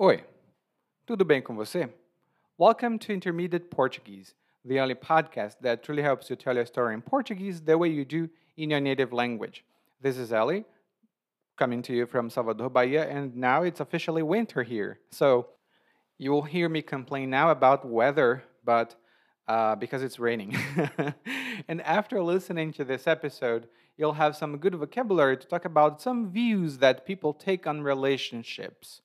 Oi, tudo bem com você? Welcome to Intermediate Portuguese, the only podcast that truly helps you tell your story in Portuguese the way you do in your native language. This is Ellie, coming to you from Salvador, Bahia, and now it's officially winter here. So you will hear me complain now about weather, but uh, because it's raining. and after listening to this episode, you'll have some good vocabulary to talk about some views that people take on relationships.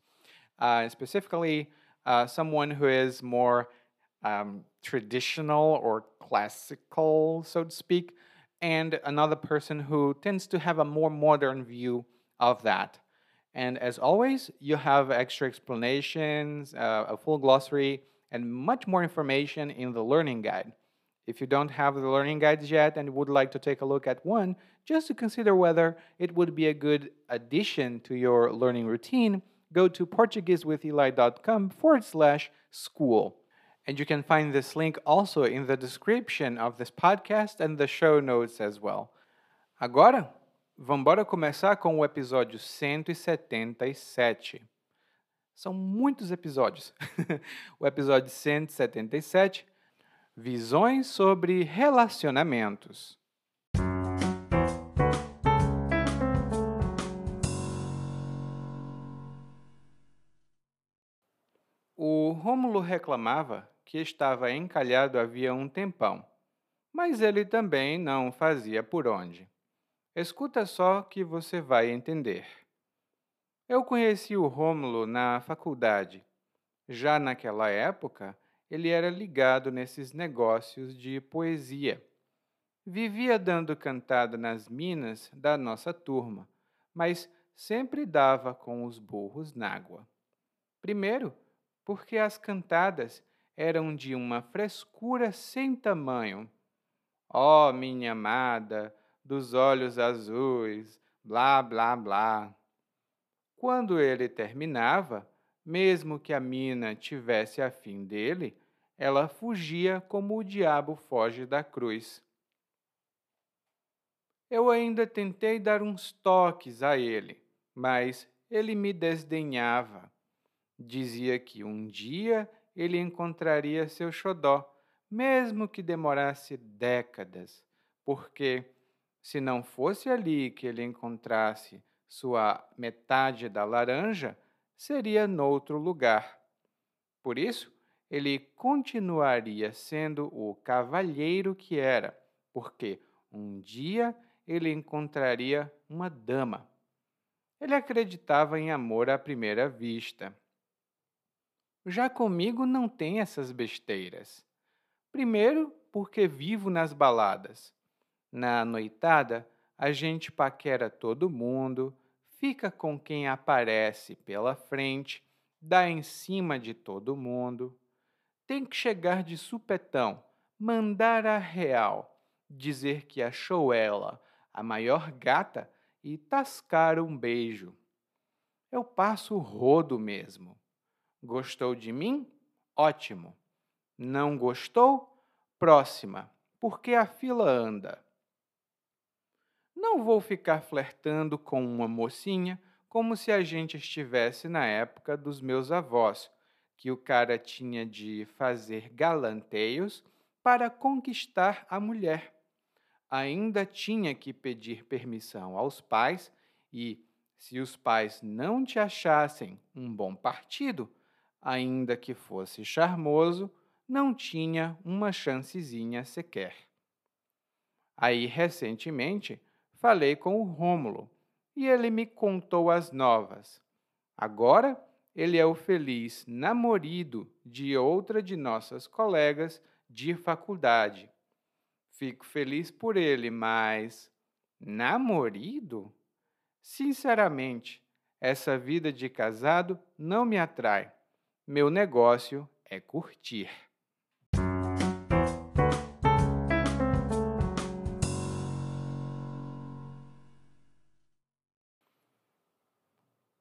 Uh, specifically, uh, someone who is more um, traditional or classical, so to speak, and another person who tends to have a more modern view of that. And as always, you have extra explanations, uh, a full glossary, and much more information in the learning guide. If you don't have the learning guides yet and would like to take a look at one, just to consider whether it would be a good addition to your learning routine, go to PortugueseWithEli.com forward slash school. And you can find this link also in the description of this podcast and the show notes as well. Agora, vamos começar com o episódio 177. São muitos episódios. o episódio 177, Visões sobre Relacionamentos. O Rômulo reclamava que estava encalhado havia um tempão, mas ele também não fazia por onde. Escuta só que você vai entender. Eu conheci o Rômulo na faculdade. Já naquela época, ele era ligado nesses negócios de poesia. Vivia dando cantada nas minas da nossa turma, mas sempre dava com os burros nágua. Primeiro, porque as cantadas eram de uma frescura sem tamanho. Ó, oh, minha amada, dos olhos azuis, blá, blá, blá. Quando ele terminava, mesmo que a mina tivesse a fim dele, ela fugia como o diabo foge da cruz. Eu ainda tentei dar uns toques a ele, mas ele me desdenhava. Dizia que um dia ele encontraria seu xodó, mesmo que demorasse décadas, porque, se não fosse ali que ele encontrasse sua metade da laranja, seria noutro lugar. Por isso, ele continuaria sendo o cavalheiro que era, porque um dia ele encontraria uma dama. Ele acreditava em amor à primeira vista. Já comigo não tem essas besteiras. Primeiro, porque vivo nas baladas. Na noitada, a gente paquera todo mundo, fica com quem aparece pela frente, dá em cima de todo mundo. Tem que chegar de supetão, mandar a real, dizer que achou ela a maior gata e tascar um beijo. Eu passo rodo mesmo. Gostou de mim? Ótimo. Não gostou? Próxima, porque a fila anda. Não vou ficar flertando com uma mocinha como se a gente estivesse na época dos meus avós, que o cara tinha de fazer galanteios para conquistar a mulher. Ainda tinha que pedir permissão aos pais e, se os pais não te achassem um bom partido, ainda que fosse charmoso, não tinha uma chancezinha sequer. Aí, recentemente, falei com o Rômulo e ele me contou as novas. Agora, ele é o feliz namorido de outra de nossas colegas de faculdade. Fico feliz por ele, mas. Namorido? Sinceramente, essa vida de casado não me atrai. Meu negócio é curtir.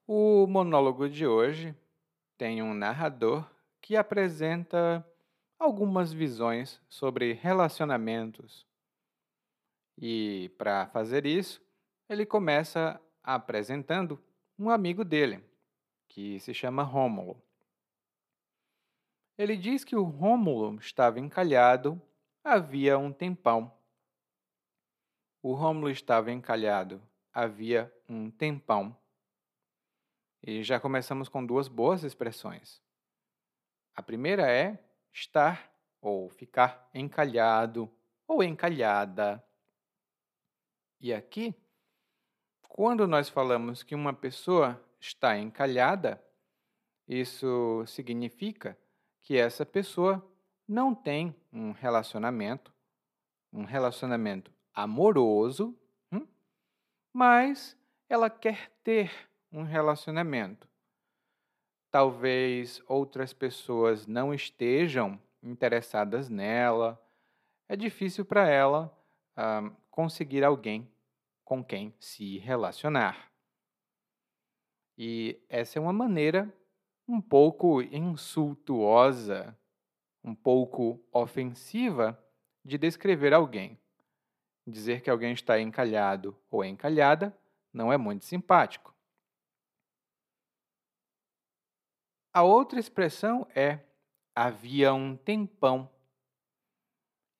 O monólogo de hoje tem um narrador que apresenta algumas visões sobre relacionamentos. E para fazer isso, ele começa apresentando um amigo dele, que se chama Rômulo. Ele diz que o Rômulo estava encalhado havia um tempão. O Rômulo estava encalhado havia um tempão. E já começamos com duas boas expressões. A primeira é estar ou ficar encalhado ou encalhada. E aqui, quando nós falamos que uma pessoa está encalhada, isso significa que essa pessoa não tem um relacionamento, um relacionamento amoroso, hum, mas ela quer ter um relacionamento. Talvez outras pessoas não estejam interessadas nela, é difícil para ela ah, conseguir alguém com quem se relacionar. E essa é uma maneira um pouco insultuosa, um pouco ofensiva de descrever alguém. Dizer que alguém está encalhado ou encalhada não é muito simpático. A outra expressão é havia um tempão.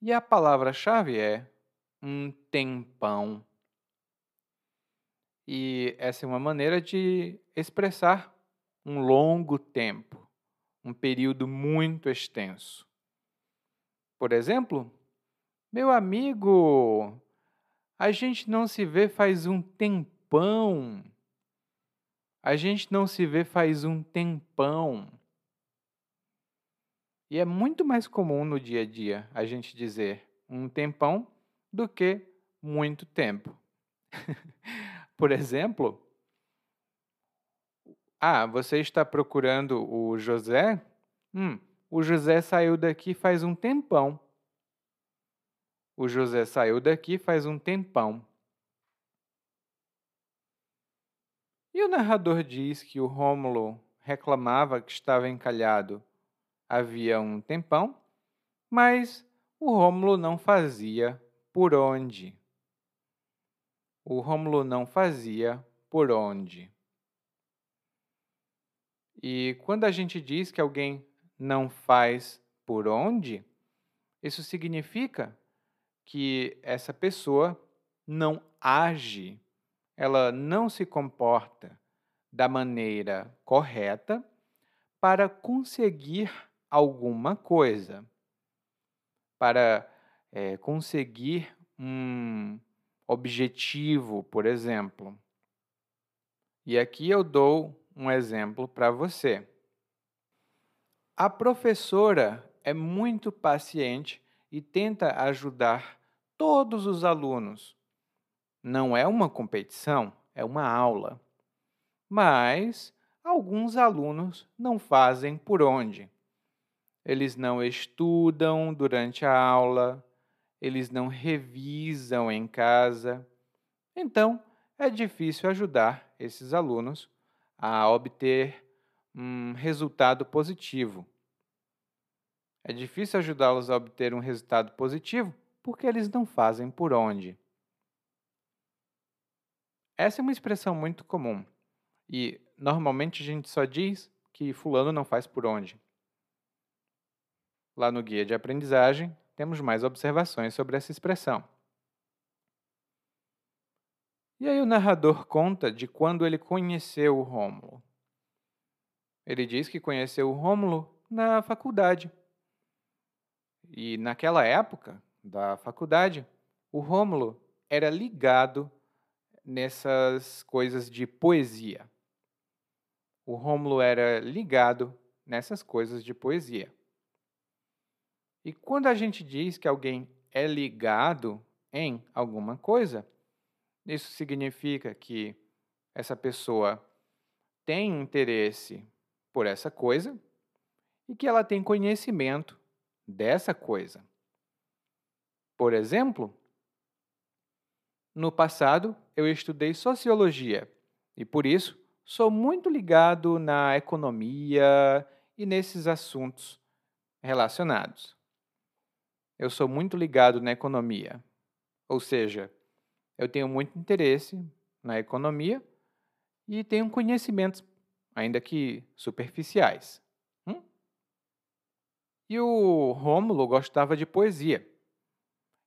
E a palavra-chave é um tempão. E essa é uma maneira de expressar um longo tempo, um período muito extenso. Por exemplo, meu amigo, a gente não se vê faz um tempão. A gente não se vê faz um tempão. E é muito mais comum no dia a dia a gente dizer um tempão do que muito tempo. Por exemplo, ah, você está procurando o José? Hum, o José saiu daqui faz um tempão. O José saiu daqui faz um tempão. E o narrador diz que o Rômulo reclamava que estava encalhado havia um tempão, mas o Rômulo não fazia por onde. O Rômulo não fazia por onde. E quando a gente diz que alguém não faz por onde, isso significa que essa pessoa não age, ela não se comporta da maneira correta para conseguir alguma coisa, para é, conseguir um objetivo, por exemplo. E aqui eu dou um exemplo para você. A professora é muito paciente e tenta ajudar todos os alunos. Não é uma competição, é uma aula. Mas alguns alunos não fazem por onde eles não estudam durante a aula, eles não revisam em casa. Então, é difícil ajudar esses alunos a obter um resultado positivo. É difícil ajudá-los a obter um resultado positivo porque eles não fazem por onde. Essa é uma expressão muito comum e normalmente a gente só diz que Fulano não faz por onde. Lá no guia de aprendizagem, temos mais observações sobre essa expressão. E aí o narrador conta de quando ele conheceu o Rômulo. Ele diz que conheceu o Rômulo na faculdade. E naquela época da faculdade, o Rômulo era ligado nessas coisas de poesia. O Rômulo era ligado nessas coisas de poesia. E quando a gente diz que alguém é ligado em alguma coisa, isso significa que essa pessoa tem interesse por essa coisa e que ela tem conhecimento dessa coisa. Por exemplo, no passado eu estudei sociologia e por isso sou muito ligado na economia e nesses assuntos relacionados eu sou muito ligado na economia. Ou seja, eu tenho muito interesse na economia e tenho conhecimentos ainda que superficiais. Hum? E o Rômulo gostava de poesia.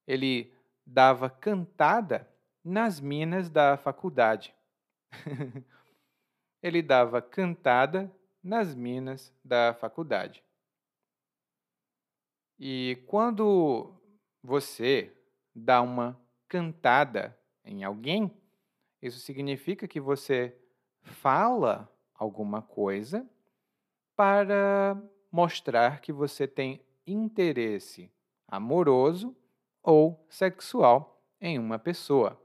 Ele dava cantada nas minas da faculdade. Ele dava cantada nas minas da faculdade. E quando você dá uma cantada em alguém, isso significa que você fala alguma coisa para mostrar que você tem interesse amoroso ou sexual em uma pessoa.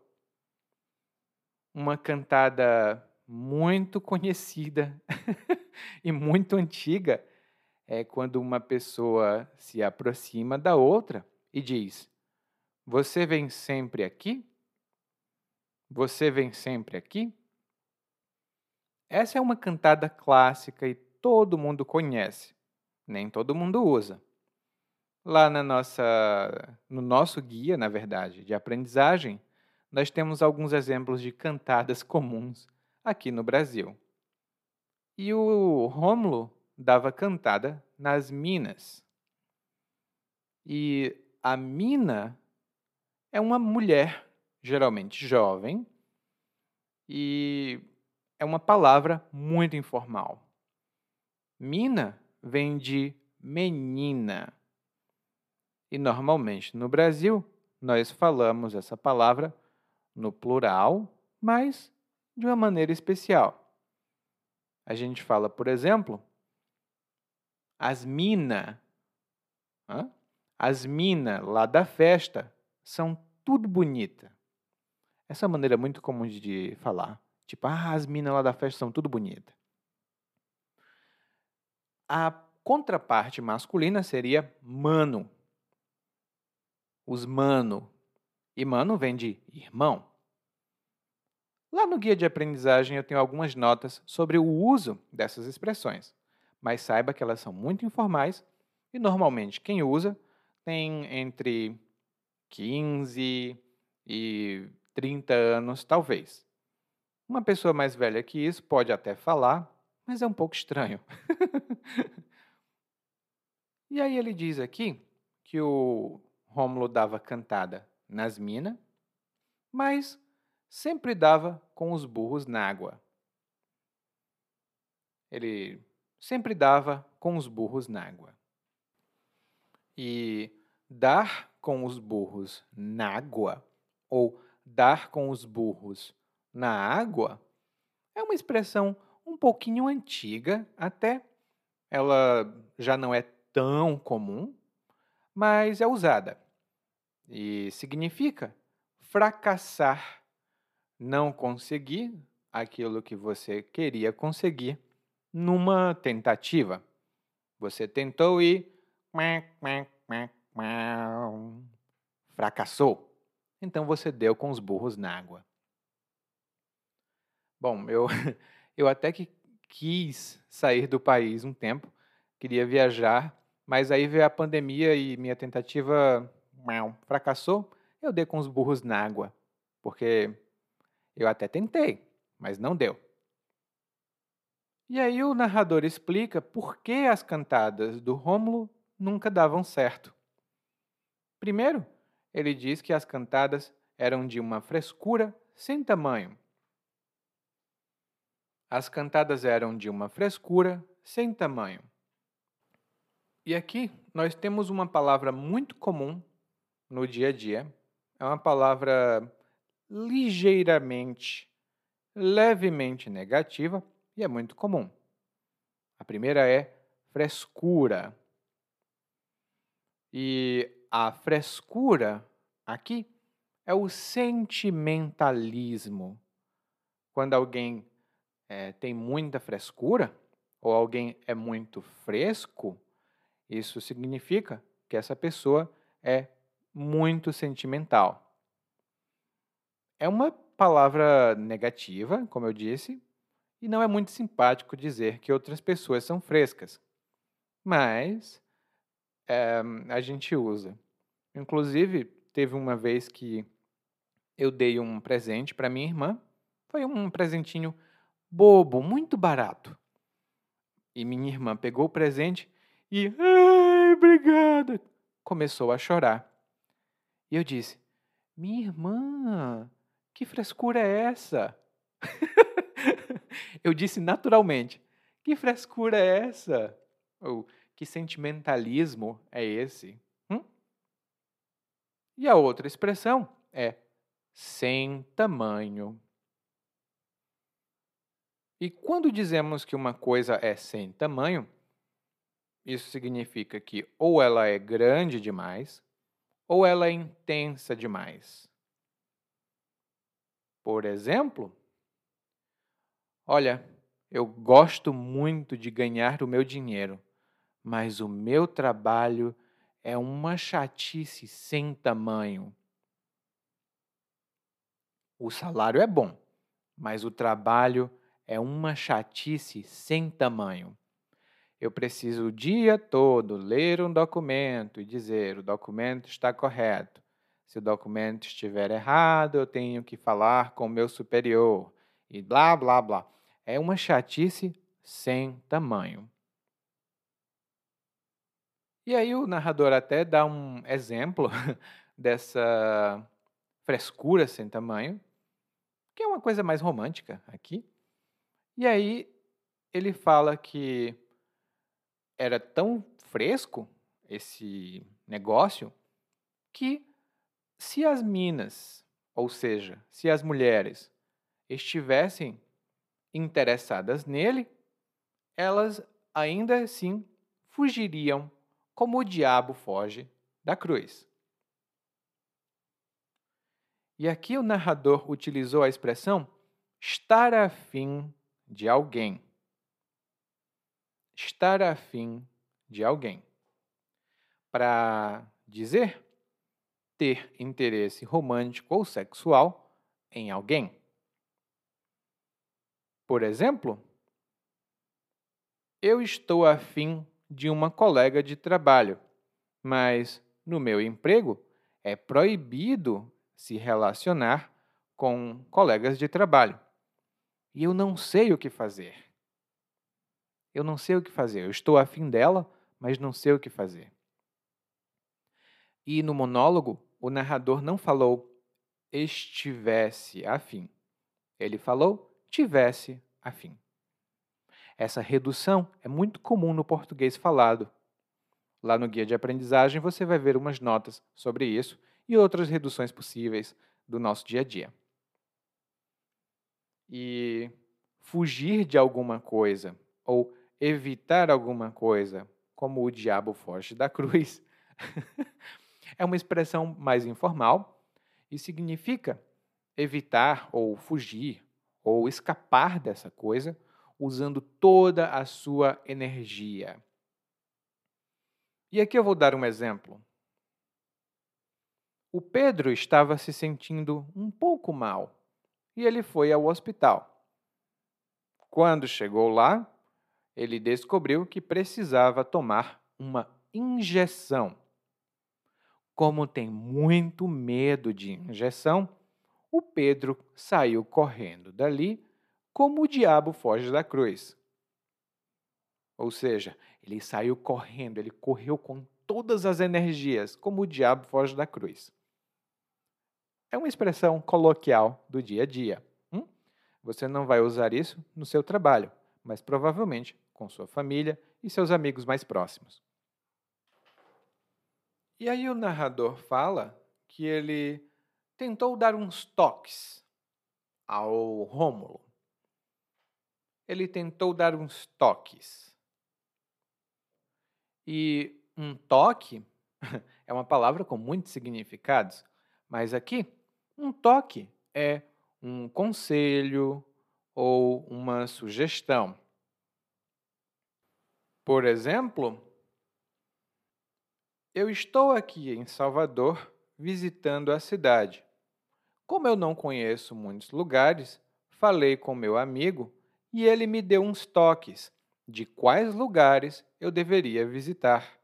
Uma cantada muito conhecida e muito antiga é quando uma pessoa se aproxima da outra e diz: Você vem sempre aqui? Você vem sempre aqui? Essa é uma cantada clássica e todo mundo conhece, nem todo mundo usa. Lá na nossa, no nosso guia, na verdade, de aprendizagem, nós temos alguns exemplos de cantadas comuns aqui no Brasil. E o Rômulo dava cantada nas minas. E a mina é uma mulher, geralmente jovem, e é uma palavra muito informal. Mina vem de menina. E normalmente no Brasil nós falamos essa palavra no plural, mas de uma maneira especial. A gente fala, por exemplo, as minas. As minas lá da festa são tudo bonita. Essa é maneira muito comum de falar. Tipo, ah, as minas lá da festa são tudo bonita. A contraparte masculina seria mano. Os mano. E mano vem de irmão. Lá no guia de aprendizagem eu tenho algumas notas sobre o uso dessas expressões, mas saiba que elas são muito informais e normalmente quem usa tem entre 15 e 30 anos, talvez. Uma pessoa mais velha que isso pode até falar, mas é um pouco estranho. e aí ele diz aqui que o Rômulo dava cantada nas minas, mas sempre dava com os burros na água. Ele sempre dava com os burros na água. E dar com os burros na água ou dar com os burros na água é uma expressão um pouquinho antiga, até ela já não é tão comum, mas é usada e significa fracassar não conseguir aquilo que você queria conseguir numa tentativa. Você tentou e fracassou. Então você deu com os burros na água. Bom, eu, eu até que quis sair do país um tempo, queria viajar, mas aí veio a pandemia e minha tentativa fracassou. Eu dei com os burros na água, porque eu até tentei, mas não deu. E aí o narrador explica por que as cantadas do Rômulo nunca davam certo. Primeiro, ele diz que as cantadas eram de uma frescura sem tamanho. As cantadas eram de uma frescura sem tamanho. E aqui nós temos uma palavra muito comum no dia a dia. É uma palavra ligeiramente, levemente negativa e é muito comum. A primeira é frescura. E a frescura aqui é o sentimentalismo. Quando alguém é, tem muita frescura, ou alguém é muito fresco, isso significa que essa pessoa é muito sentimental. É uma palavra negativa, como eu disse, e não é muito simpático dizer que outras pessoas são frescas. Mas é, a gente usa. Inclusive, teve uma vez que eu dei um presente para minha irmã. Foi um presentinho bobo, muito barato. E minha irmã pegou o presente e, ai, obrigada, começou a chorar. E eu disse: Minha irmã, que frescura é essa? eu disse naturalmente: Que frescura é essa? Ou que sentimentalismo é esse? E a outra expressão é sem tamanho. E quando dizemos que uma coisa é sem tamanho, isso significa que ou ela é grande demais, ou ela é intensa demais. Por exemplo, olha, eu gosto muito de ganhar o meu dinheiro, mas o meu trabalho é uma chatice sem tamanho. O salário é bom, mas o trabalho é uma chatice sem tamanho. Eu preciso o dia todo ler um documento e dizer o documento está correto. Se o documento estiver errado, eu tenho que falar com o meu superior e blá blá blá. É uma chatice sem tamanho. E aí o narrador até dá um exemplo dessa frescura sem tamanho, que é uma coisa mais romântica aqui. E aí ele fala que era tão fresco esse negócio que se as minas, ou seja, se as mulheres estivessem interessadas nele, elas ainda assim fugiriam como o diabo foge da cruz. E aqui o narrador utilizou a expressão estar afim de alguém. Estar afim de alguém. Para dizer ter interesse romântico ou sexual em alguém. Por exemplo, eu estou afim de uma colega de trabalho, mas no meu emprego é proibido se relacionar com colegas de trabalho. E eu não sei o que fazer. Eu não sei o que fazer. Eu estou afim dela, mas não sei o que fazer. E no monólogo, o narrador não falou estivesse afim. Ele falou tivesse afim. Essa redução é muito comum no português falado. Lá no guia de aprendizagem você vai ver umas notas sobre isso e outras reduções possíveis do nosso dia a dia. E fugir de alguma coisa ou evitar alguma coisa, como o diabo foge da cruz, é uma expressão mais informal e significa evitar ou fugir ou escapar dessa coisa usando toda a sua energia. E aqui eu vou dar um exemplo. O Pedro estava se sentindo um pouco mal e ele foi ao hospital. Quando chegou lá, ele descobriu que precisava tomar uma injeção. Como tem muito medo de injeção, o Pedro saiu correndo dali como o diabo foge da cruz. Ou seja, ele saiu correndo, ele correu com todas as energias, como o diabo foge da cruz. É uma expressão coloquial do dia a dia. Hum? Você não vai usar isso no seu trabalho, mas provavelmente com sua família e seus amigos mais próximos. E aí o narrador fala que ele tentou dar uns toques ao Rômulo. Ele tentou dar uns toques. E um toque é uma palavra com muitos significados, mas aqui um toque é um conselho ou uma sugestão. Por exemplo, eu estou aqui em Salvador visitando a cidade. Como eu não conheço muitos lugares, falei com meu amigo e ele me deu uns toques de quais lugares eu deveria visitar.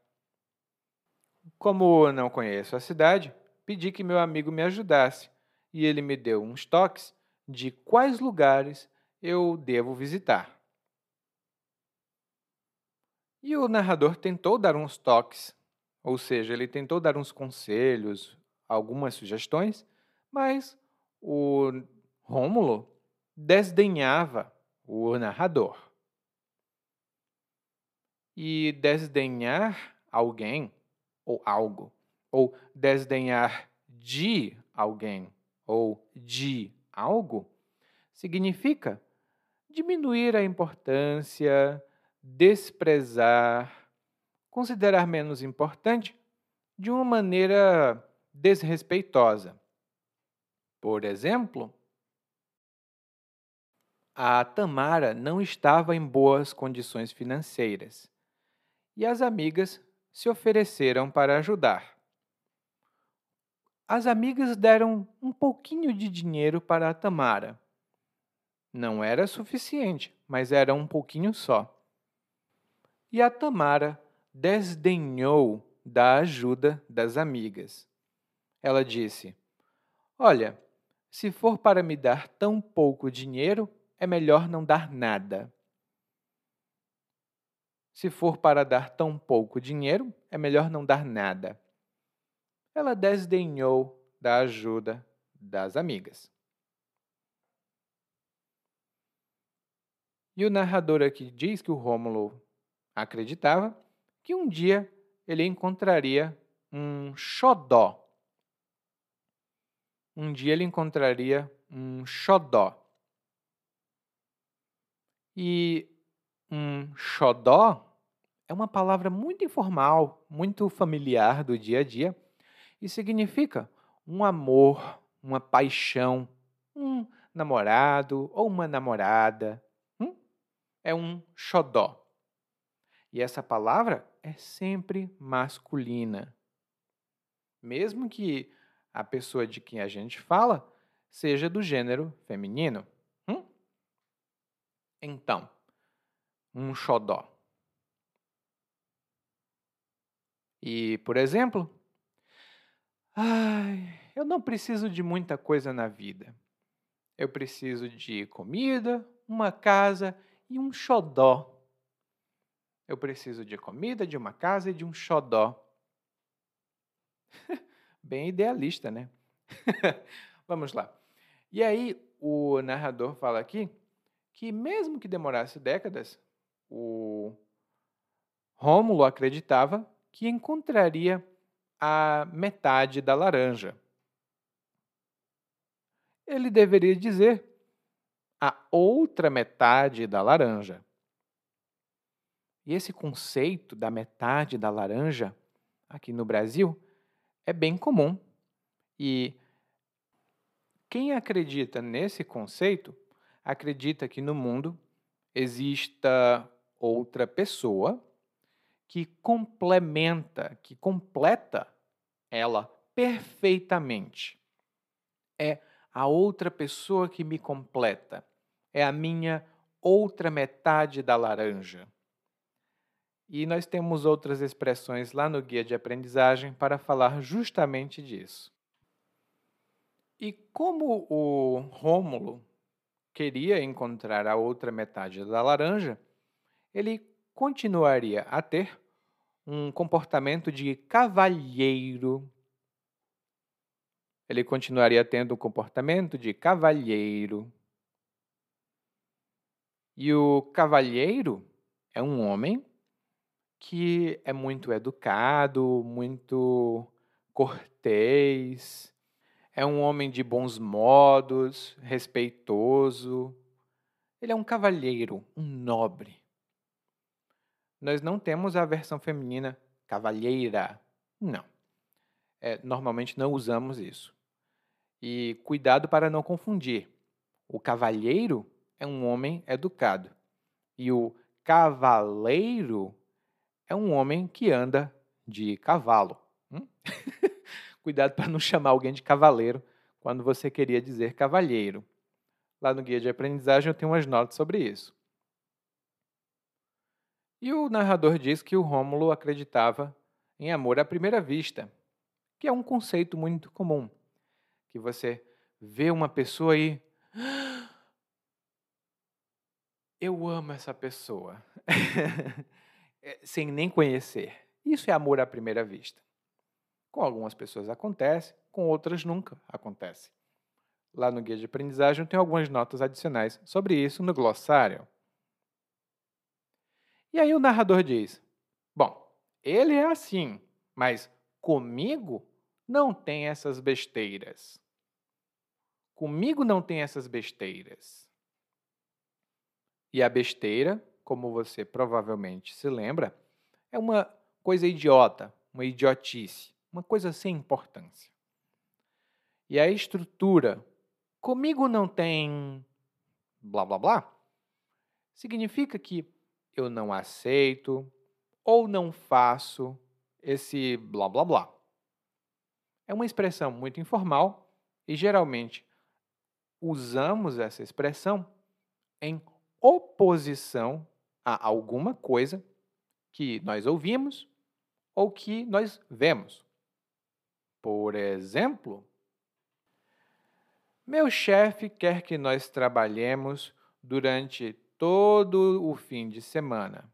Como não conheço a cidade, pedi que meu amigo me ajudasse e ele me deu uns toques de quais lugares eu devo visitar. E o narrador tentou dar uns toques, ou seja, ele tentou dar uns conselhos, algumas sugestões, mas o Rômulo desdenhava o narrador. E desdenhar alguém ou algo, ou desdenhar de alguém ou de algo, significa diminuir a importância, desprezar, considerar menos importante de uma maneira desrespeitosa. Por exemplo, a Tamara não estava em boas condições financeiras e as amigas se ofereceram para ajudar. As amigas deram um pouquinho de dinheiro para a Tamara. Não era suficiente, mas era um pouquinho só. E a Tamara desdenhou da ajuda das amigas. Ela disse: Olha, se for para me dar tão pouco dinheiro, é melhor não dar nada. Se for para dar tão pouco dinheiro, é melhor não dar nada. Ela desdenhou da ajuda das amigas. E o narrador aqui diz que o Rômulo acreditava que um dia ele encontraria um xodó. Um dia ele encontraria um xodó. E um xodó é uma palavra muito informal, muito familiar do dia a dia e significa um amor, uma paixão, um namorado ou uma namorada. Hum? É um xodó. E essa palavra é sempre masculina. Mesmo que a pessoa de quem a gente fala seja do gênero feminino. Então, um xodó. E, por exemplo, ai, eu não preciso de muita coisa na vida. Eu preciso de comida, uma casa e um xodó. Eu preciso de comida, de uma casa e de um xodó. Bem idealista, né? Vamos lá. E aí, o narrador fala aqui que, mesmo que demorasse décadas, o Rômulo acreditava que encontraria a metade da laranja. Ele deveria dizer a outra metade da laranja. E esse conceito da metade da laranja, aqui no Brasil, é bem comum. E quem acredita nesse conceito acredita que no mundo exista outra pessoa que complementa, que completa ela perfeitamente. É a outra pessoa que me completa. É a minha outra metade da laranja. E nós temos outras expressões lá no guia de aprendizagem para falar justamente disso. E como o Rômulo queria encontrar a outra metade da laranja, ele continuaria a ter um comportamento de cavalheiro. Ele continuaria tendo um comportamento de cavalheiro. E o cavalheiro é um homem que é muito educado, muito cortês, é um homem de bons modos, respeitoso. Ele é um cavalheiro, um nobre nós não temos a versão feminina cavalheira. Não. É, normalmente não usamos isso. E cuidado para não confundir. O cavalheiro é um homem educado. E o cavaleiro é um homem que anda de cavalo. Hum? cuidado para não chamar alguém de cavaleiro quando você queria dizer cavalheiro. Lá no guia de aprendizagem eu tenho umas notas sobre isso. E o narrador diz que o Rômulo acreditava em amor à primeira vista, que é um conceito muito comum, que você vê uma pessoa e eu amo essa pessoa. sem nem conhecer. Isso é amor à primeira vista. Com algumas pessoas acontece, com outras nunca acontece. Lá no guia de aprendizagem tem algumas notas adicionais sobre isso no glossário. E aí o narrador diz: Bom, ele é assim, mas comigo não tem essas besteiras. Comigo não tem essas besteiras. E a besteira, como você provavelmente se lembra, é uma coisa idiota, uma idiotice, uma coisa sem importância. E a estrutura, comigo não tem blá blá blá, significa que eu não aceito ou não faço esse blá blá blá. É uma expressão muito informal e geralmente usamos essa expressão em oposição a alguma coisa que nós ouvimos ou que nós vemos. Por exemplo, meu chefe quer que nós trabalhemos durante todo o fim de semana.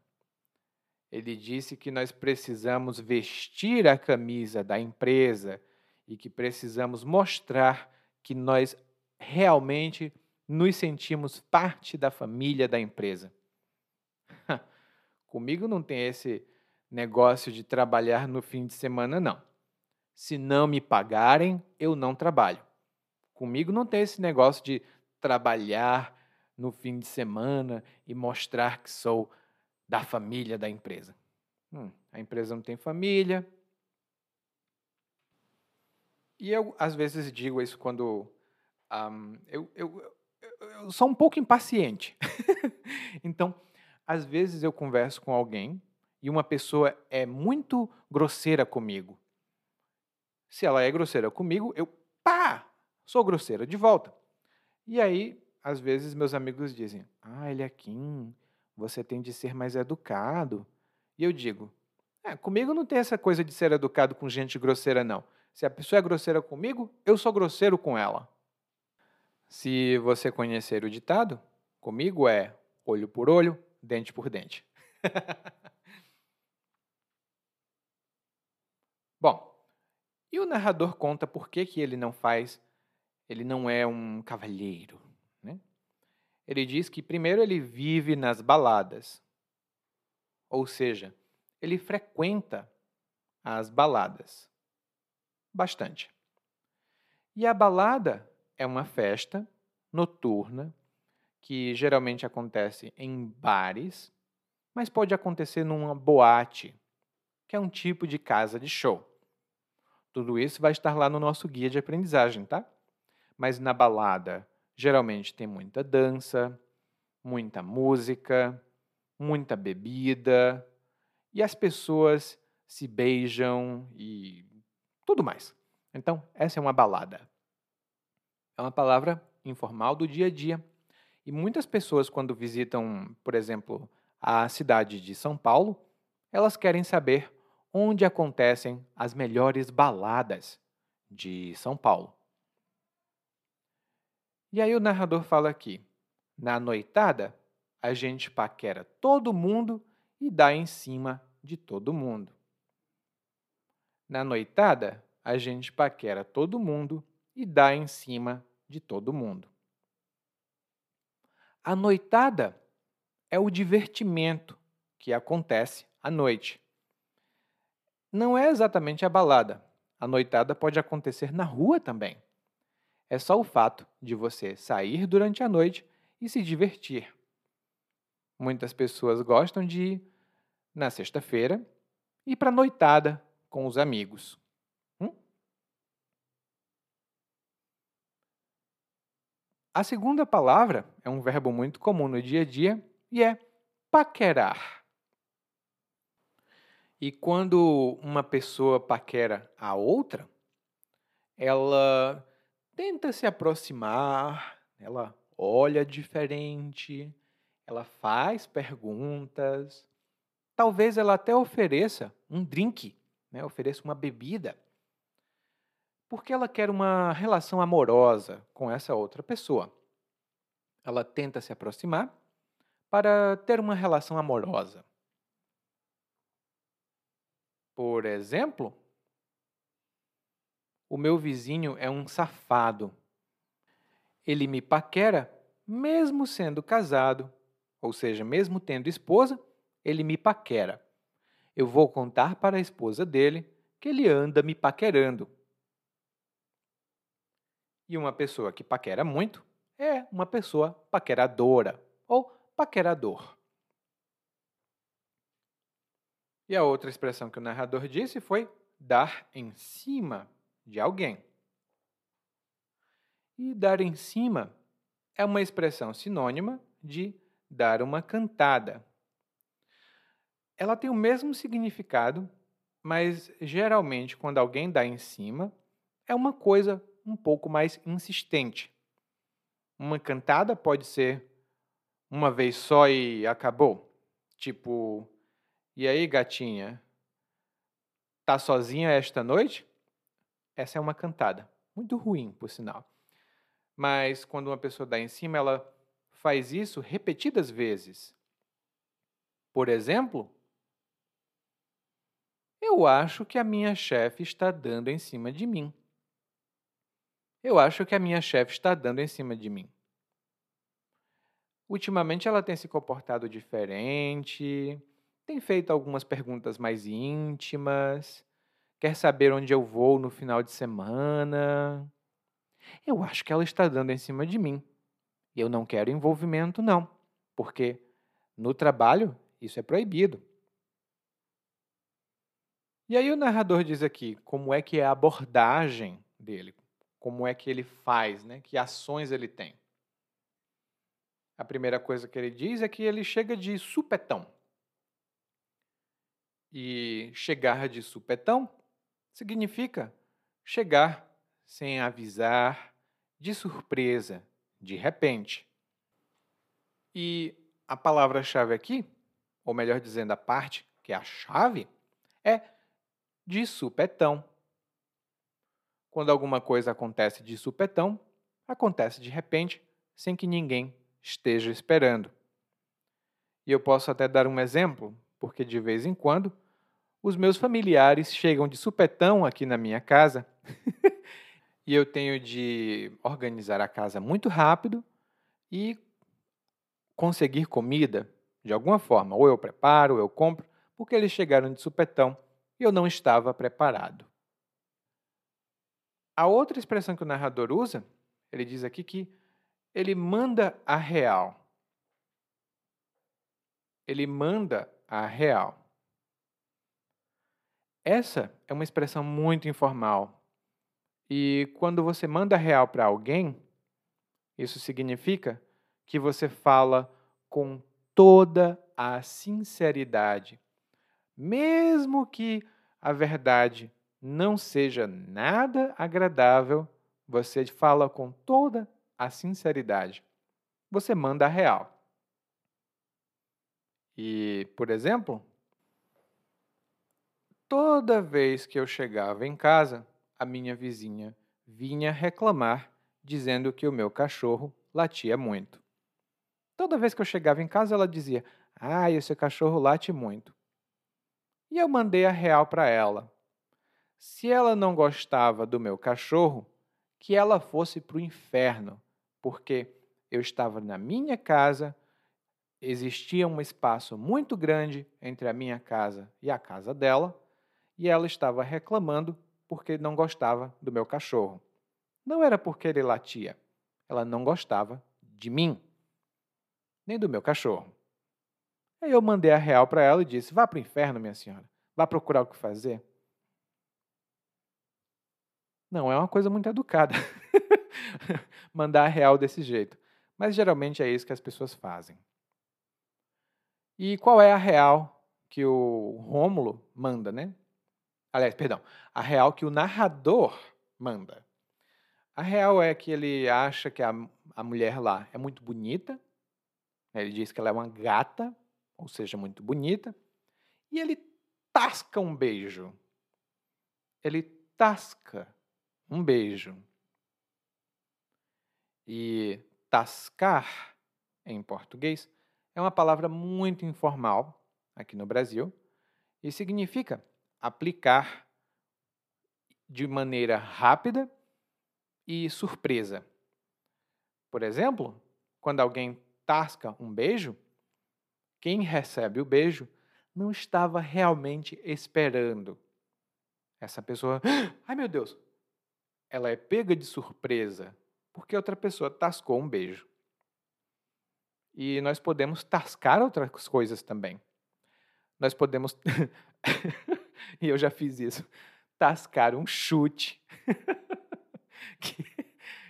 Ele disse que nós precisamos vestir a camisa da empresa e que precisamos mostrar que nós realmente nos sentimos parte da família da empresa. Comigo não tem esse negócio de trabalhar no fim de semana, não. Se não me pagarem, eu não trabalho. Comigo não tem esse negócio de trabalhar no fim de semana e mostrar que sou da família da empresa. Hum, a empresa não tem família. E eu, às vezes, digo isso quando um, eu, eu, eu sou um pouco impaciente. então, às vezes eu converso com alguém e uma pessoa é muito grosseira comigo. Se ela é grosseira comigo, eu, pá, sou grosseira de volta. E aí às vezes meus amigos dizem: Ah, ele é você tem de ser mais educado. E eu digo: é, comigo não tem essa coisa de ser educado com gente grosseira, não. Se a pessoa é grosseira comigo, eu sou grosseiro com ela. Se você conhecer o ditado, comigo é olho por olho, dente por dente. Bom, e o narrador conta por que, que ele não faz, ele não é um cavalheiro, ele diz que primeiro ele vive nas baladas, ou seja, ele frequenta as baladas bastante. E a balada é uma festa noturna que geralmente acontece em bares, mas pode acontecer numa boate, que é um tipo de casa de show. Tudo isso vai estar lá no nosso guia de aprendizagem, tá? Mas na balada Geralmente tem muita dança, muita música, muita bebida, e as pessoas se beijam e tudo mais. Então, essa é uma balada. É uma palavra informal do dia a dia. E muitas pessoas, quando visitam, por exemplo, a cidade de São Paulo, elas querem saber onde acontecem as melhores baladas de São Paulo. E aí o narrador fala aqui: na noitada, a gente paquera todo mundo e dá em cima de todo mundo. Na noitada, a gente paquera todo mundo e dá em cima de todo mundo. A noitada é o divertimento que acontece à noite. Não é exatamente a balada. A noitada pode acontecer na rua também é só o fato de você sair durante a noite e se divertir. Muitas pessoas gostam de ir na sexta-feira e para noitada com os amigos. Hum? A segunda palavra é um verbo muito comum no dia a dia e é paquerar. E quando uma pessoa paquera a outra, ela tenta se aproximar, ela olha diferente, ela faz perguntas. Talvez ela até ofereça um drink, né? ofereça uma bebida, porque ela quer uma relação amorosa com essa outra pessoa. Ela tenta se aproximar para ter uma relação amorosa. Por exemplo, o meu vizinho é um safado. Ele me paquera mesmo sendo casado, ou seja, mesmo tendo esposa, ele me paquera. Eu vou contar para a esposa dele que ele anda me paquerando. E uma pessoa que paquera muito é uma pessoa paqueradora ou paquerador. E a outra expressão que o narrador disse foi dar em cima de alguém. E dar em cima é uma expressão sinônima de dar uma cantada. Ela tem o mesmo significado, mas geralmente quando alguém dá em cima, é uma coisa um pouco mais insistente. Uma cantada pode ser uma vez só e acabou. Tipo, e aí, gatinha? Tá sozinha esta noite? Essa é uma cantada. Muito ruim, por sinal. Mas quando uma pessoa dá em cima, ela faz isso repetidas vezes. Por exemplo, eu acho que a minha chefe está dando em cima de mim. Eu acho que a minha chefe está dando em cima de mim. Ultimamente ela tem se comportado diferente, tem feito algumas perguntas mais íntimas, Quer saber onde eu vou no final de semana? Eu acho que ela está dando em cima de mim. Eu não quero envolvimento, não, porque no trabalho isso é proibido. E aí o narrador diz aqui como é que é a abordagem dele, como é que ele faz, né? que ações ele tem. A primeira coisa que ele diz é que ele chega de supetão. E chegar de supetão significa chegar sem avisar, de surpresa, de repente. E a palavra-chave aqui, ou melhor dizendo, a parte que é a chave, é de supetão. Quando alguma coisa acontece de supetão, acontece de repente, sem que ninguém esteja esperando. E eu posso até dar um exemplo, porque de vez em quando os meus familiares chegam de supetão aqui na minha casa e eu tenho de organizar a casa muito rápido e conseguir comida de alguma forma. Ou eu preparo, ou eu compro, porque eles chegaram de supetão e eu não estava preparado. A outra expressão que o narrador usa, ele diz aqui que ele manda a real. Ele manda a real. Essa é uma expressão muito informal. E quando você manda real para alguém, isso significa que você fala com toda a sinceridade. Mesmo que a verdade não seja nada agradável, você fala com toda a sinceridade. Você manda a real. E, por exemplo, Toda vez que eu chegava em casa, a minha vizinha vinha reclamar, dizendo que o meu cachorro latia muito. Toda vez que eu chegava em casa, ela dizia: Ai, esse cachorro late muito. E eu mandei a real para ela. Se ela não gostava do meu cachorro, que ela fosse para o inferno, porque eu estava na minha casa, existia um espaço muito grande entre a minha casa e a casa dela e ela estava reclamando porque não gostava do meu cachorro. Não era porque ele latia, ela não gostava de mim, nem do meu cachorro. Aí eu mandei a real para ela e disse: Vá para o inferno, minha senhora, vá procurar o que fazer. Não é uma coisa muito educada mandar a real desse jeito, mas geralmente é isso que as pessoas fazem. E qual é a real que o Rômulo manda, né? Aliás, perdão, a real que o narrador manda. A real é que ele acha que a, a mulher lá é muito bonita, ele diz que ela é uma gata, ou seja, muito bonita, e ele tasca um beijo. Ele tasca um beijo. E tascar, em português, é uma palavra muito informal aqui no Brasil e significa aplicar de maneira rápida e surpresa. Por exemplo, quando alguém tasca um beijo, quem recebe o beijo não estava realmente esperando. Essa pessoa, ai meu Deus, ela é pega de surpresa porque outra pessoa tascou um beijo. E nós podemos tascar outras coisas também. Nós podemos, e eu já fiz isso, tascar um chute, que,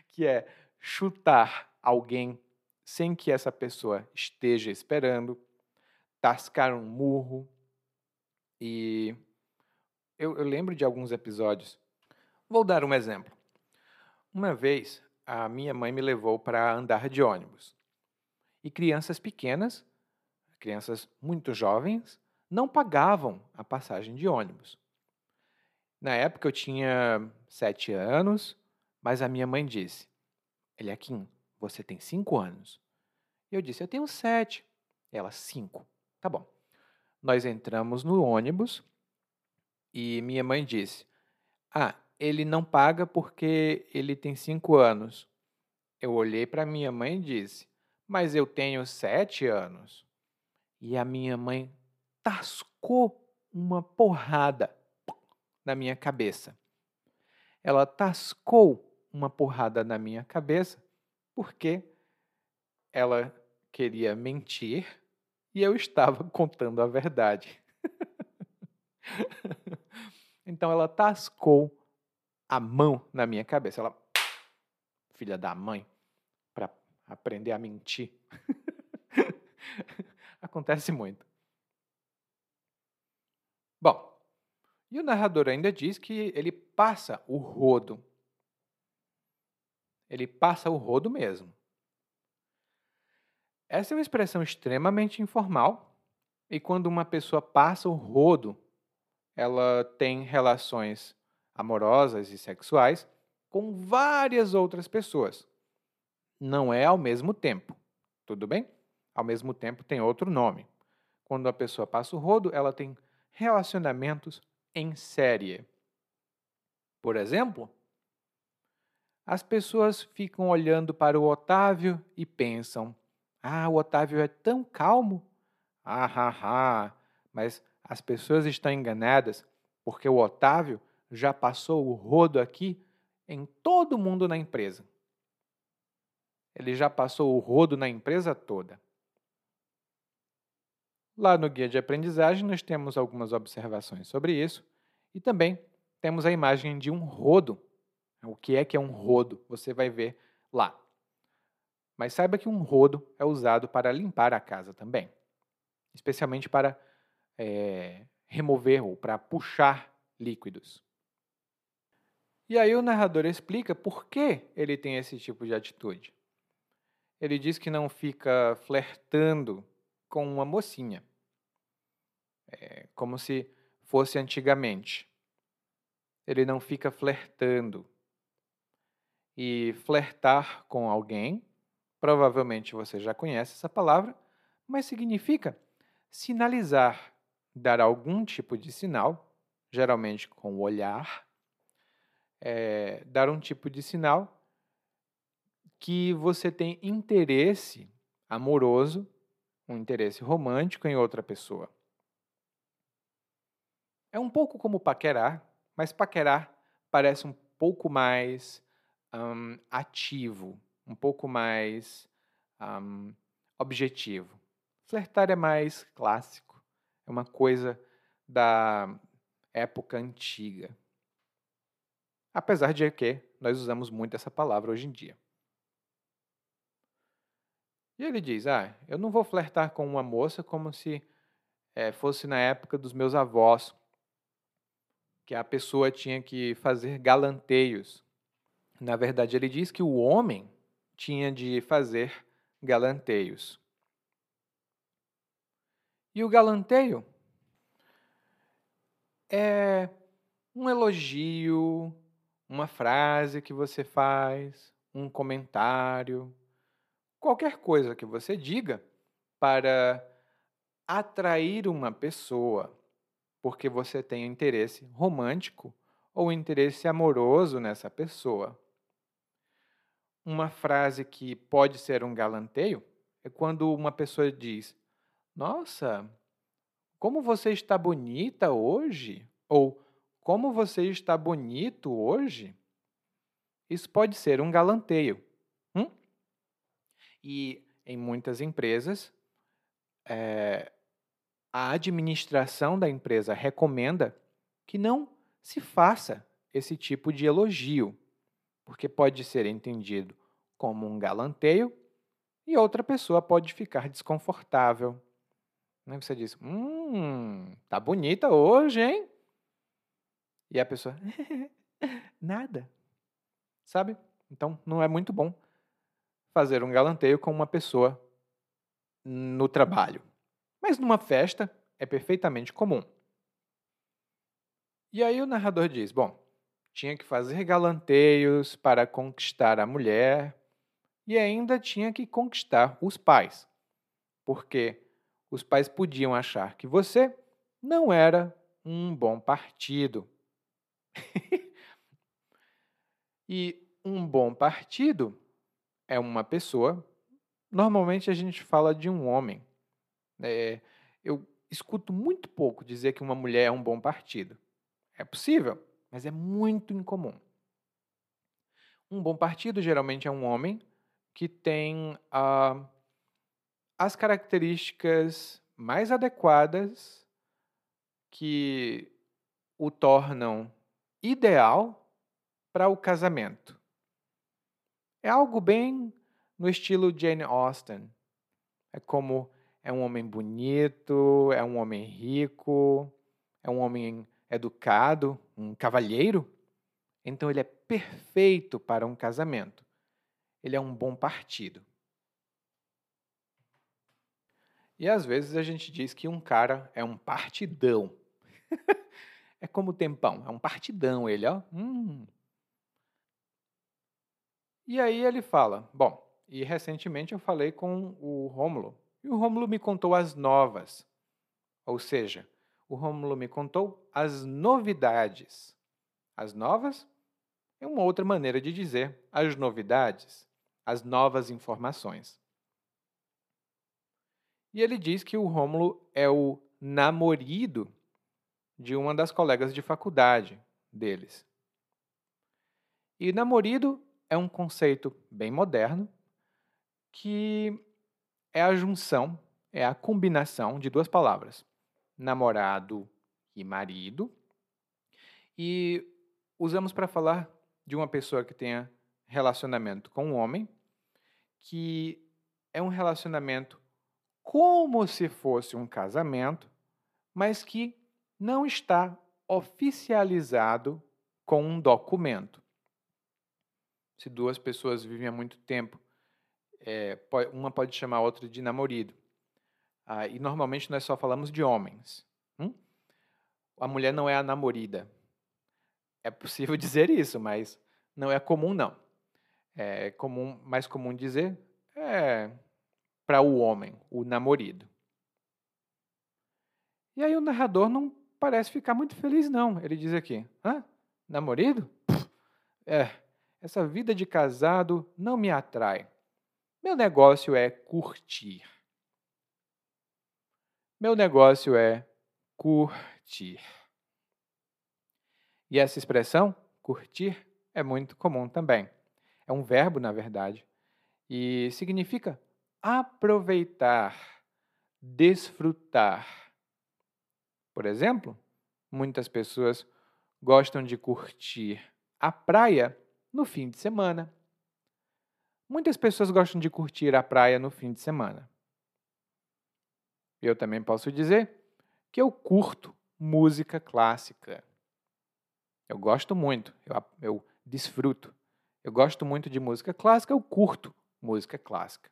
que é chutar alguém sem que essa pessoa esteja esperando, tascar um murro. E eu, eu lembro de alguns episódios. Vou dar um exemplo. Uma vez, a minha mãe me levou para andar de ônibus. E crianças pequenas, crianças muito jovens, não pagavam a passagem de ônibus. Na época eu tinha sete anos, mas a minha mãe disse: Eliakim, você tem cinco anos. Eu disse: Eu tenho sete. Ela, cinco. Tá bom. Nós entramos no ônibus e minha mãe disse: Ah, ele não paga porque ele tem cinco anos. Eu olhei para minha mãe e disse: Mas eu tenho sete anos. E a minha mãe tascou uma porrada na minha cabeça. Ela tascou uma porrada na minha cabeça porque ela queria mentir e eu estava contando a verdade. então ela tascou a mão na minha cabeça. Ela, filha da mãe, aprender a mentir. Acontece muito. Bom, e o narrador ainda diz que ele passa o rodo. Ele passa o rodo mesmo. Essa é uma expressão extremamente informal e quando uma pessoa passa o rodo, ela tem relações amorosas e sexuais com várias outras pessoas. Não é ao mesmo tempo, tudo bem? Ao mesmo tempo tem outro nome. Quando a pessoa passa o rodo, ela tem relacionamentos em série. Por exemplo, as pessoas ficam olhando para o Otávio e pensam: ah, o Otávio é tão calmo. Ah, ah, ah. Mas as pessoas estão enganadas porque o Otávio já passou o rodo aqui em todo mundo na empresa. Ele já passou o rodo na empresa toda. Lá no guia de aprendizagem nós temos algumas observações sobre isso e também temos a imagem de um rodo. O que é que é um rodo? Você vai ver lá. Mas saiba que um rodo é usado para limpar a casa também, especialmente para é, remover ou para puxar líquidos. E aí o narrador explica por que ele tem esse tipo de atitude. Ele diz que não fica flertando com uma mocinha, é, como se fosse antigamente. Ele não fica flertando. E flertar com alguém Provavelmente você já conhece essa palavra, mas significa sinalizar, dar algum tipo de sinal, geralmente com o olhar, é, dar um tipo de sinal que você tem interesse amoroso, um interesse romântico em outra pessoa. É um pouco como paquerar, mas paquerar parece um pouco mais um, ativo, um pouco mais um, objetivo. Flertar é mais clássico, é uma coisa da época antiga. Apesar de que nós usamos muito essa palavra hoje em dia. E ele diz: Ah, eu não vou flertar com uma moça como se é, fosse na época dos meus avós, que a pessoa tinha que fazer galanteios. Na verdade, ele diz que o homem tinha de fazer galanteios. E o galanteio é um elogio, uma frase que você faz, um comentário, qualquer coisa que você diga para atrair uma pessoa, porque você tem interesse romântico ou interesse amoroso nessa pessoa. Uma frase que pode ser um galanteio é quando uma pessoa diz: Nossa, como você está bonita hoje? Ou como você está bonito hoje? Isso pode ser um galanteio. E em muitas empresas, é, a administração da empresa recomenda que não se faça esse tipo de elogio, porque pode ser entendido como um galanteio e outra pessoa pode ficar desconfortável. Né, você diz: Hum, tá bonita hoje, hein? E a pessoa: Nada. Sabe? Então não é muito bom fazer um galanteio com uma pessoa no trabalho. Mas numa festa é perfeitamente comum. E aí o narrador diz: bom, tinha que fazer galanteios para conquistar a mulher e ainda tinha que conquistar os pais, porque os pais podiam achar que você não era um bom partido. e um bom partido é uma pessoa, normalmente a gente fala de um homem, é, eu escuto muito pouco dizer que uma mulher é um bom partido. É possível, mas é muito incomum. Um bom partido geralmente é um homem que tem uh, as características mais adequadas que o tornam ideal para o casamento. É algo bem no estilo Jane Austen. É como é um homem bonito, é um homem rico, é um homem educado, um cavalheiro. Então ele é perfeito para um casamento. Ele é um bom partido. E às vezes a gente diz que um cara é um partidão. é como o tempão, é um partidão ele, ó. Hum. E aí ele fala, bom, e recentemente eu falei com o Rômulo, e o Rômulo me contou as novas. Ou seja, o Rômulo me contou as novidades. As novas é uma outra maneira de dizer as novidades, as novas informações. E ele diz que o Rômulo é o namorido de uma das colegas de faculdade deles. E namorido é um conceito bem moderno que é a junção, é a combinação de duas palavras, namorado e marido. E usamos para falar de uma pessoa que tenha relacionamento com um homem, que é um relacionamento como se fosse um casamento, mas que não está oficializado com um documento. Se duas pessoas vivem há muito tempo é, uma pode chamar a outra de namorado. Ah, e normalmente nós só falamos de homens. Hum? A mulher não é a namorida. É possível dizer isso, mas não é comum, não. É comum, mais comum dizer é para o homem, o namorado. E aí o narrador não parece ficar muito feliz, não. Ele diz aqui: Hã? Namorado? É, essa vida de casado não me atrai. Meu negócio é curtir. Meu negócio é curtir. E essa expressão, curtir, é muito comum também. É um verbo, na verdade, e significa aproveitar, desfrutar. Por exemplo, muitas pessoas gostam de curtir a praia no fim de semana. Muitas pessoas gostam de curtir a praia no fim de semana. Eu também posso dizer que eu curto música clássica. Eu gosto muito, eu, eu desfruto. Eu gosto muito de música clássica, eu curto música clássica.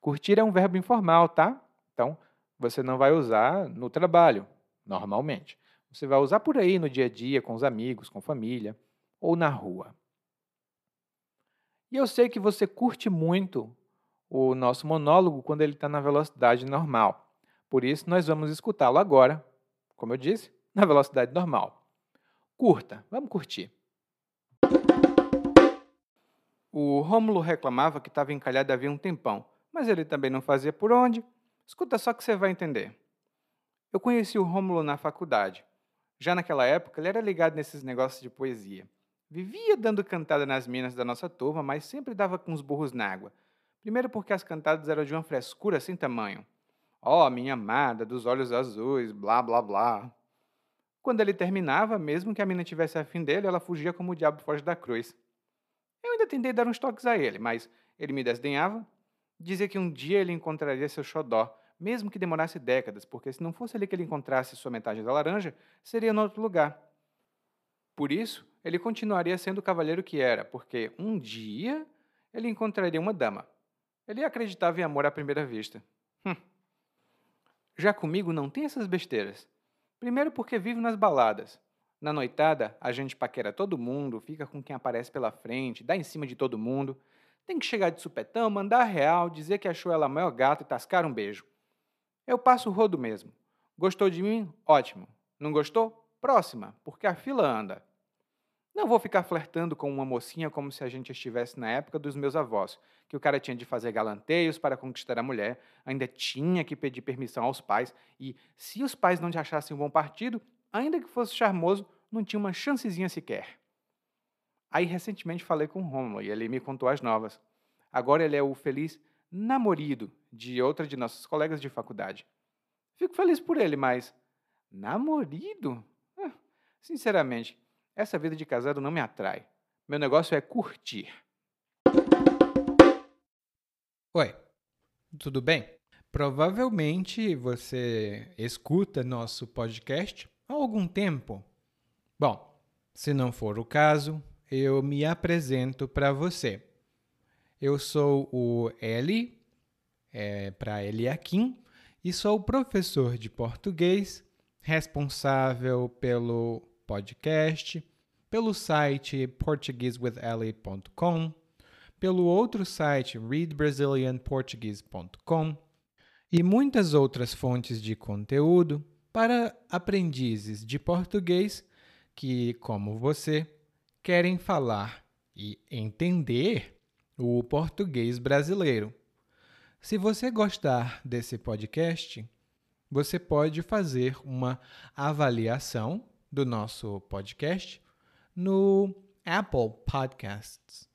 Curtir é um verbo informal, tá? Então, você não vai usar no trabalho, normalmente. Você vai usar por aí no dia a dia, com os amigos, com família, ou na rua. E eu sei que você curte muito o nosso monólogo quando ele está na velocidade normal. Por isso, nós vamos escutá-lo agora como eu disse, na velocidade normal. Curta, vamos curtir. O Rômulo reclamava que estava encalhado havia um tempão, mas ele também não fazia por onde. Escuta só que você vai entender. Eu conheci o Rômulo na faculdade. Já naquela época, ele era ligado nesses negócios de poesia. Vivia dando cantada nas minas da nossa turma, mas sempre dava com os burros na água. Primeiro porque as cantadas eram de uma frescura sem tamanho. Ó, oh, minha amada, dos olhos azuis, blá blá blá. Quando ele terminava, mesmo que a mina tivesse afim dele, ela fugia como o diabo foge da cruz. Eu ainda tentei dar uns toques a ele, mas ele me desdenhava. Dizia que um dia ele encontraria seu xodó, mesmo que demorasse décadas, porque se não fosse ali que ele encontrasse sua metade da laranja, seria em outro lugar. Por isso, ele continuaria sendo o cavalheiro que era, porque um dia ele encontraria uma dama. Ele acreditava em amor à primeira vista. Hum. Já comigo não tem essas besteiras. Primeiro porque vivo nas baladas. Na noitada, a gente paquera todo mundo, fica com quem aparece pela frente, dá em cima de todo mundo. Tem que chegar de supetão, mandar real, dizer que achou ela maior gata e tascar um beijo. Eu passo o rodo mesmo. Gostou de mim? Ótimo. Não gostou? Próxima, porque a fila anda. Não vou ficar flertando com uma mocinha como se a gente estivesse na época dos meus avós, que o cara tinha de fazer galanteios para conquistar a mulher, ainda tinha que pedir permissão aos pais, e se os pais não te achassem um bom partido, ainda que fosse charmoso, não tinha uma chancezinha sequer. Aí recentemente falei com o Romulo e ele me contou as novas. Agora ele é o feliz namorido de outra de nossas colegas de faculdade. Fico feliz por ele, mas namorido? Ah, sinceramente, essa vida de casado não me atrai. Meu negócio é curtir. Oi, tudo bem? Provavelmente você escuta nosso podcast há algum tempo. Bom, se não for o caso, eu me apresento para você. Eu sou o Eli, é, para Eliakim, e sou professor de português, responsável pelo podcast, pelo site portuguesewitheli.com, pelo outro site readbrazilianportuguese.com e muitas outras fontes de conteúdo para aprendizes de português que, como você, querem falar e entender o português brasileiro. Se você gostar desse podcast, você pode fazer uma avaliação do nosso podcast no Apple Podcasts.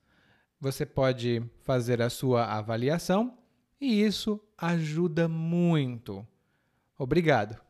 Você pode fazer a sua avaliação e isso ajuda muito. Obrigado.